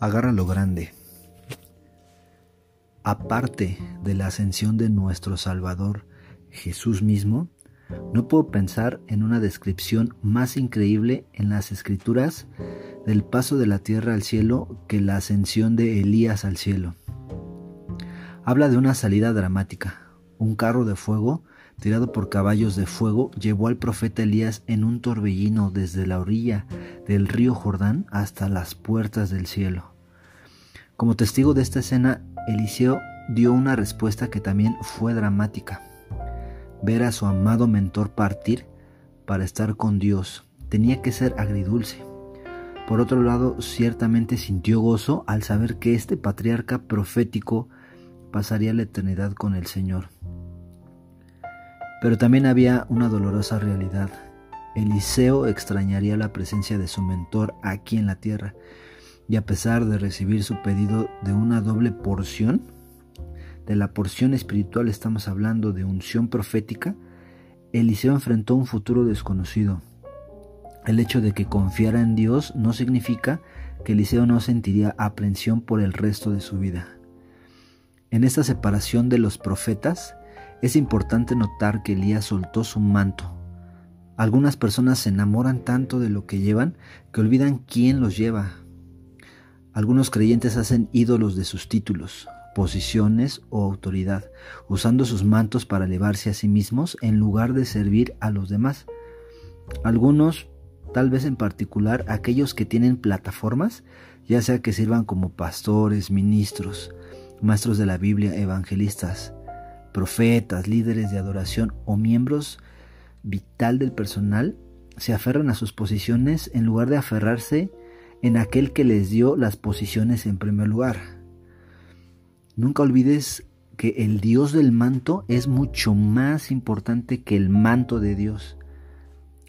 Agarra lo grande. Aparte de la ascensión de nuestro Salvador Jesús mismo, no puedo pensar en una descripción más increíble en las escrituras del paso de la tierra al cielo que la ascensión de Elías al cielo. Habla de una salida dramática. Un carro de fuego, tirado por caballos de fuego, llevó al profeta Elías en un torbellino desde la orilla del río Jordán hasta las puertas del cielo. Como testigo de esta escena, Eliseo dio una respuesta que también fue dramática. Ver a su amado mentor partir para estar con Dios tenía que ser agridulce. Por otro lado, ciertamente sintió gozo al saber que este patriarca profético pasaría la eternidad con el Señor. Pero también había una dolorosa realidad. Eliseo extrañaría la presencia de su mentor aquí en la tierra, y a pesar de recibir su pedido de una doble porción, de la porción espiritual estamos hablando de unción profética, Eliseo enfrentó un futuro desconocido. El hecho de que confiara en Dios no significa que Eliseo no sentiría aprensión por el resto de su vida. En esta separación de los profetas, es importante notar que Elías soltó su manto. Algunas personas se enamoran tanto de lo que llevan que olvidan quién los lleva. Algunos creyentes hacen ídolos de sus títulos, posiciones o autoridad, usando sus mantos para elevarse a sí mismos en lugar de servir a los demás. Algunos, tal vez en particular aquellos que tienen plataformas, ya sea que sirvan como pastores, ministros, maestros de la Biblia, evangelistas, profetas, líderes de adoración o miembros vital del personal, se aferran a sus posiciones en lugar de aferrarse en aquel que les dio las posiciones en primer lugar. Nunca olvides que el Dios del manto es mucho más importante que el manto de Dios.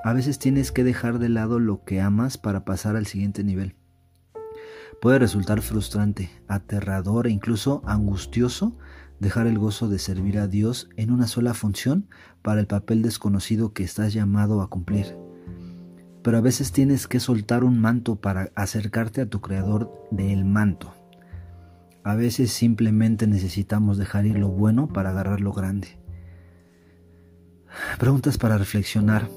A veces tienes que dejar de lado lo que amas para pasar al siguiente nivel. Puede resultar frustrante, aterrador e incluso angustioso dejar el gozo de servir a Dios en una sola función para el papel desconocido que estás llamado a cumplir pero a veces tienes que soltar un manto para acercarte a tu creador del manto. A veces simplemente necesitamos dejar ir lo bueno para agarrar lo grande. Preguntas para reflexionar.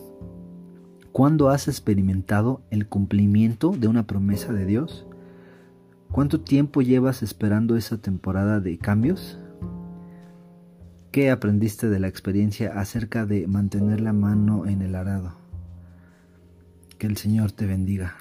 ¿Cuándo has experimentado el cumplimiento de una promesa de Dios? ¿Cuánto tiempo llevas esperando esa temporada de cambios? ¿Qué aprendiste de la experiencia acerca de mantener la mano en el arado? Que el Señor te bendiga.